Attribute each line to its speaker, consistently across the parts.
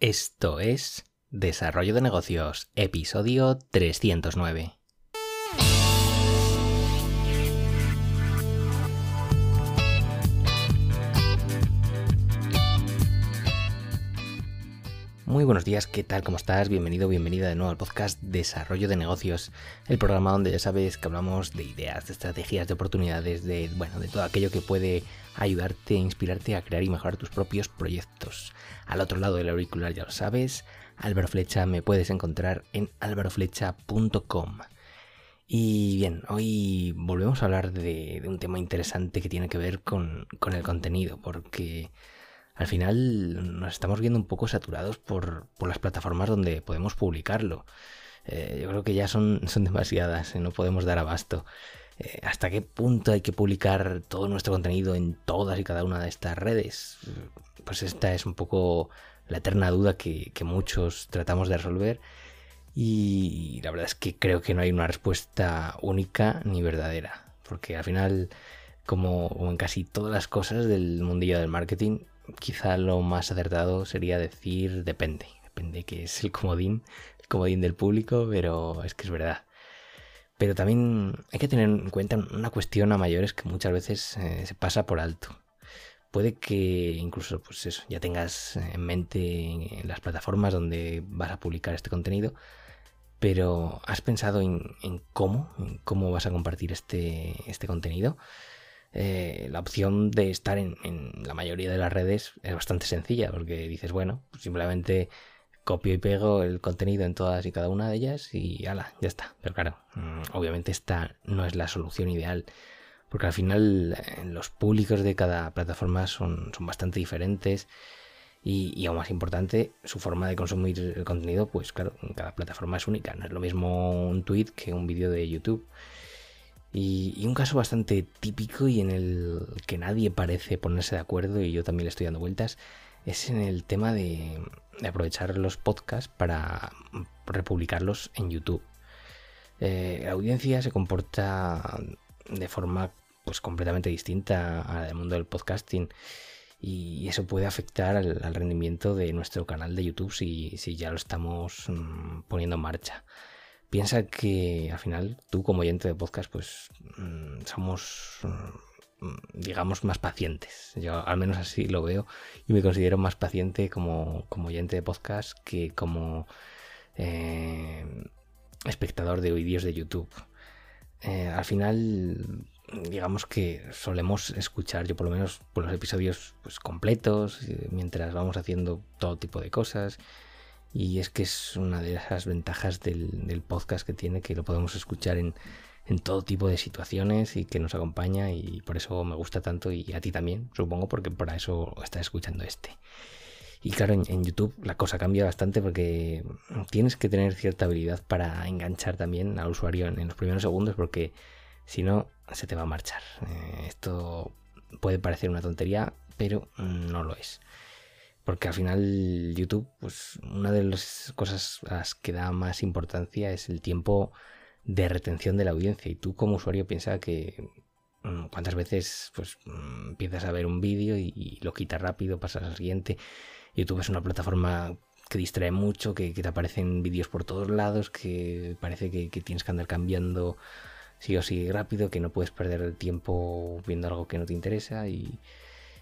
Speaker 1: Esto es Desarrollo de Negocios, episodio 309. Muy buenos días, ¿qué tal? ¿Cómo estás? Bienvenido, bienvenida de nuevo al podcast Desarrollo de Negocios, el programa donde ya sabes que hablamos de ideas, de estrategias, de oportunidades, de bueno, de todo aquello que puede ayudarte, inspirarte a crear y mejorar tus propios proyectos. Al otro lado del auricular ya lo sabes, Álvaro Flecha me puedes encontrar en álvaroflecha.com. Y bien, hoy volvemos a hablar de, un tema interesante que tiene que ver con, con el contenido, porque al final nos estamos viendo un poco saturados por, las plataformas donde podemos publicarlo. Eh, yo creo que ya son, son demasiadas, y no podemos dar abasto. Eh, ¿Hasta qué punto hay que publicar todo nuestro contenido en todas y cada una de estas redes? Pues esta es un poco la eterna duda que, muchos tratamos de resolver y la verdad es que creo que no hay una respuesta única ni verdadera, porque al final, como en casi todas las cosas del mundillo del marketing, quizá lo más acertado sería decir depende. Depende que es el comodín, el comodín del público, pero es que es verdad. Pero también hay que tener en cuenta una cuestión a mayores que muchas veces eh, se pasa por alto. Puede que incluso pues eso, ya tengas en mente las plataformas donde vas a publicar este contenido, pero ¿has pensado en, cómo, en cómo vas a compartir este, este contenido? Eh, la opción de estar en, la mayoría de las redes es bastante sencilla, porque dices, bueno, pues simplemente copio y pego el contenido en todas y cada una de ellas y ala, ya está. Pero claro, mm, obviamente esta no es la solución ideal, porque al final eh, los públicos de cada plataforma son, son bastante diferentes. Y, y, aún más importante, su forma de consumir el contenido, pues claro, cada plataforma es única. No es lo mismo un tweet que un vídeo de YouTube. Y, un caso bastante típico y en el que nadie parece ponerse de acuerdo y yo también le estoy dando vueltas es en el tema de, aprovechar los podcasts para republicarlos en YouTube. Eh, la audiencia se comporta de forma pues completamente distinta al mundo del podcasting y eso puede afectar al, rendimiento de nuestro canal de YouTube si, si ya lo estamos mm, poniendo en marcha. Piensa que al final tú como oyente de podcast pues mm, somos mm, digamos más pacientes. Yo al menos así lo veo y me considero más paciente como, oyente de podcast que como eh, espectador de vídeos de YouTube. Eh, al final digamos que solemos escuchar, yo por lo menos por los episodios pues, completos, eh, mientras vamos haciendo todo tipo de cosas. Y es que es una de esas ventajas del, podcast que tiene, que lo podemos escuchar en, todo tipo de situaciones y que nos acompaña y por eso me gusta tanto y a ti también, supongo, porque para eso estás escuchando este. Y claro, en, YouTube la cosa cambia bastante porque tienes que tener cierta habilidad para enganchar también al usuario en, los primeros segundos porque si no se te va a marchar. Eh, esto puede parecer una tontería, pero no lo es. Porque al final YouTube, pues una de las cosas a las que da más importancia es el tiempo de retención de la audiencia. Y tú como usuario piensa que mm, cuántas veces pues mm, empiezas a ver un vídeo y, lo quitas rápido, pasas al siguiente. YouTube es una plataforma que distrae mucho, que, te aparecen vídeos por todos lados, que parece que, que, tienes que andar cambiando sí o sí rápido, que no puedes perder el tiempo viendo algo que no te interesa y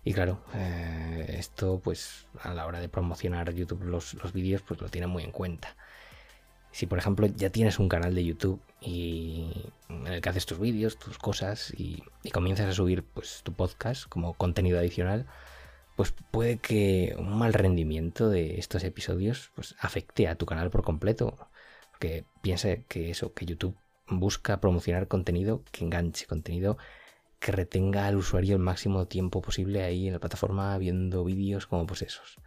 Speaker 1: y claro, eh, esto pues a la hora de promocionar YouTube los, vídeos pues lo tiene muy en cuenta. Si por ejemplo ya tienes un canal de YouTube y en el que haces tus vídeos, tus cosas y, comienzas a subir pues tu podcast como contenido adicional, pues puede que un mal rendimiento de estos episodios pues afecte a tu canal por completo. Porque piensa que eso, que YouTube busca promocionar contenido que enganche, contenido que retenga al usuario el máximo tiempo posible ahí en la plataforma viendo vídeos como pues esos.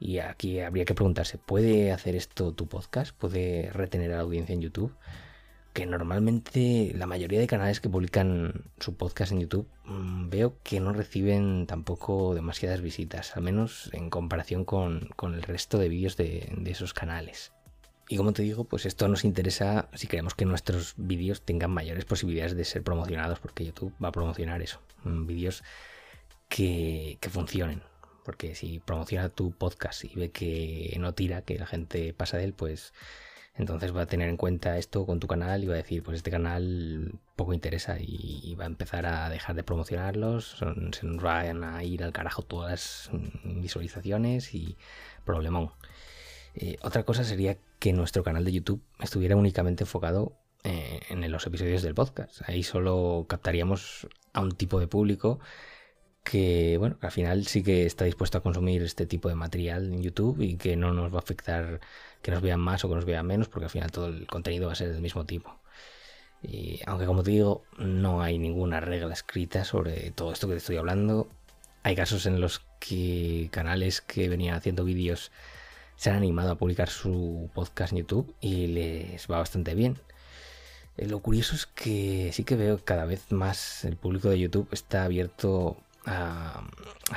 Speaker 1: Y aquí habría que preguntarse, ¿puede hacer esto tu podcast? ¿Puede retener a la audiencia en YouTube? Que normalmente la mayoría de canales que publican su podcast en YouTube mm, veo que no reciben tampoco demasiadas visitas, al menos en comparación con, el resto de vídeos de esos canales. Y como te digo, pues esto nos interesa si queremos que nuestros vídeos tengan mayores posibilidades de ser promocionados, porque YouTube va a promocionar eso, mm, vídeos que, funcionen. porque si promociona tu podcast y ve que no tira, que la gente pasa de él, pues entonces va a tener en cuenta esto con tu canal y va a decir, pues este canal poco interesa y, va a empezar a dejar de promocionarlos, se nos van a ir al carajo todas las visualizaciones y problemón. Eh, otra cosa sería que nuestro canal de YouTube estuviera únicamente enfocado eh, en los episodios del podcast. Ahí solo captaríamos a un tipo de público que, bueno, al final sí que está dispuesto a consumir este tipo de material en YouTube y que no nos va a afectar que nos vean más o que nos vean menos, porque al final todo el contenido va a ser del mismo tipo. Y aunque como te digo, no hay ninguna regla escrita sobre todo esto que te estoy hablando, hay casos en los que canales que venían haciendo vídeos se han animado a publicar su podcast en YouTube y les va bastante bien. Eh, lo curioso es que sí que veo cada vez más el público de YouTube está abierto a,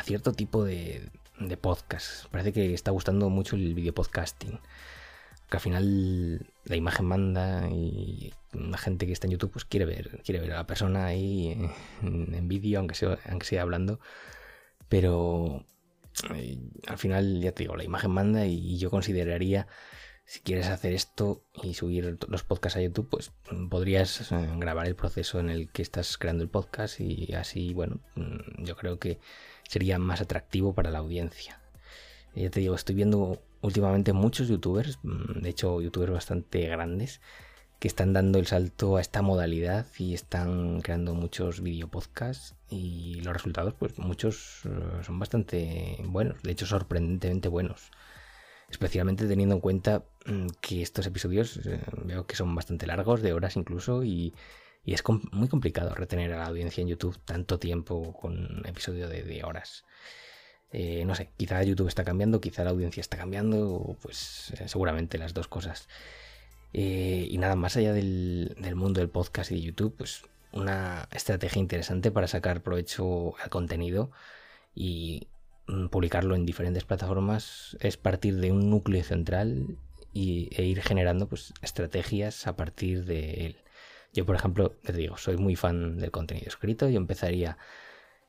Speaker 1: cierto tipo de, de podcast. Parece que está gustando mucho el video podcasting. Que al final la imagen manda y la gente que está en YouTube pues quiere ver, quiere ver a la persona ahí en, en vídeo, aunque sea, aunque sea hablando. Pero al final, ya te digo, la imagen manda y yo consideraría, si quieres hacer esto y subir los podcasts a YouTube, pues podrías eh, grabar el proceso en el que estás creando el podcast y así, bueno, mm, yo creo que sería más atractivo para la audiencia. Ya te digo, estoy viendo últimamente muchos youtubers, mm, de hecho youtubers bastante grandes, que están dando el salto a esta modalidad y están creando muchos videopodcasts y los resultados pues muchos eh, son bastante buenos, de hecho sorprendentemente buenos. Especialmente teniendo en cuenta mm, que estos episodios eh, veo que son bastante largos, de horas incluso, y, es muy complicado retener a la audiencia en YouTube tanto tiempo con un episodio de, horas. Eh, no sé, quizá YouTube está cambiando, quizá la audiencia está cambiando, pues seguramente las dos cosas. Y nada, más allá del, mundo del podcast y de YouTube, pues una estrategia interesante para sacar provecho al contenido y mm, publicarlo en diferentes plataformas es partir de un núcleo central y, e ir generando pues, estrategias a partir de él. Yo, por ejemplo, te digo, soy muy fan del contenido escrito. Yo empezaría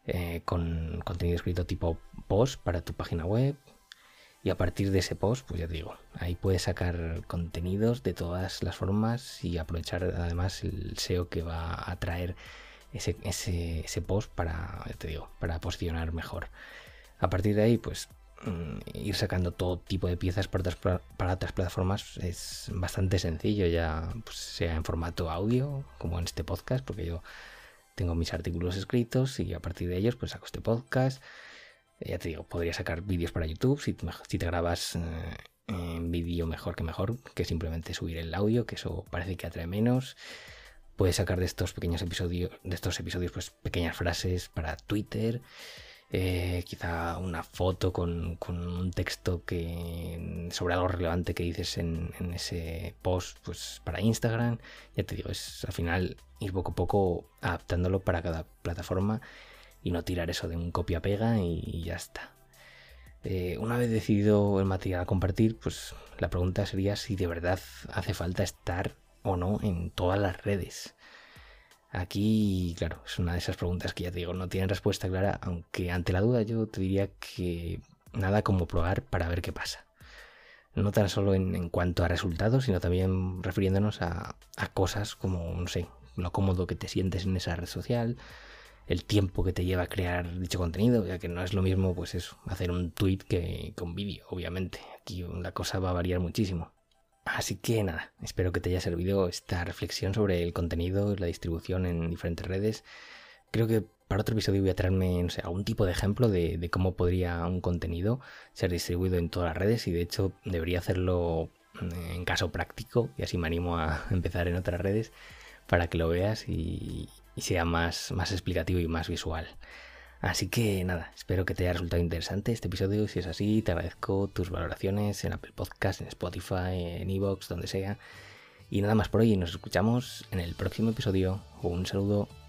Speaker 1: eh, con contenido escrito tipo post para tu página web, y a partir de ese post, pues ya te digo, ahí puedes sacar contenidos de todas las formas y aprovechar además el SEO que va a traer ese, ese, post para, te digo, para posicionar mejor. A partir de ahí, pues mm, ir sacando todo tipo de piezas para otras, para otras plataformas es bastante sencillo, ya pues, sea en formato audio, como en este podcast, porque yo tengo mis artículos escritos y a partir de ellos pues saco este podcast ya te digo, podría sacar vídeos para YouTube si, te grabas eh, en vídeo mejor que mejor que simplemente subir el audio, que eso parece que atrae menos. Puedes sacar de estos pequeños episodios, de estos episodios, pues pequeñas frases para Twitter. Eh, quizá una foto con, un texto que sobre algo relevante que dices en, en, ese post pues para Instagram ya te digo es al final ir poco a poco adaptándolo para cada plataforma y no tirar eso de un copia-pega y, ya está. Eh, una vez decidido el material a compartir, pues la pregunta sería si de verdad hace falta estar o no en todas las redes. Aquí, claro, es una de esas preguntas que ya te digo, no tienen respuesta clara, aunque ante la duda yo te diría que nada como probar para ver qué pasa. No tan solo en, cuanto a resultados, sino también refiriéndonos a, a, cosas como, no sé, lo cómodo que te sientes en esa red social, el tiempo que te lleva a crear dicho contenido, ya que no es lo mismo, pues eso, hacer un tweet que, un vídeo, obviamente. Aquí la cosa va a variar muchísimo. Así que nada, espero que te haya servido esta reflexión sobre el contenido, la distribución en diferentes redes. Creo que para otro episodio voy a traerme, algún tipo de ejemplo de, de cómo podría un contenido ser distribuido en todas las redes y de hecho debería hacerlo en caso práctico y así me animo a empezar en otras redes para que lo veas y, y sea más, más explicativo y más visual. Así que nada, espero que te haya resultado interesante este episodio. Si es así, te agradezco tus valoraciones en Apple Podcast, en Spotify, en Evox, donde sea. Y nada más por hoy, nos escuchamos en el próximo episodio. Un saludo.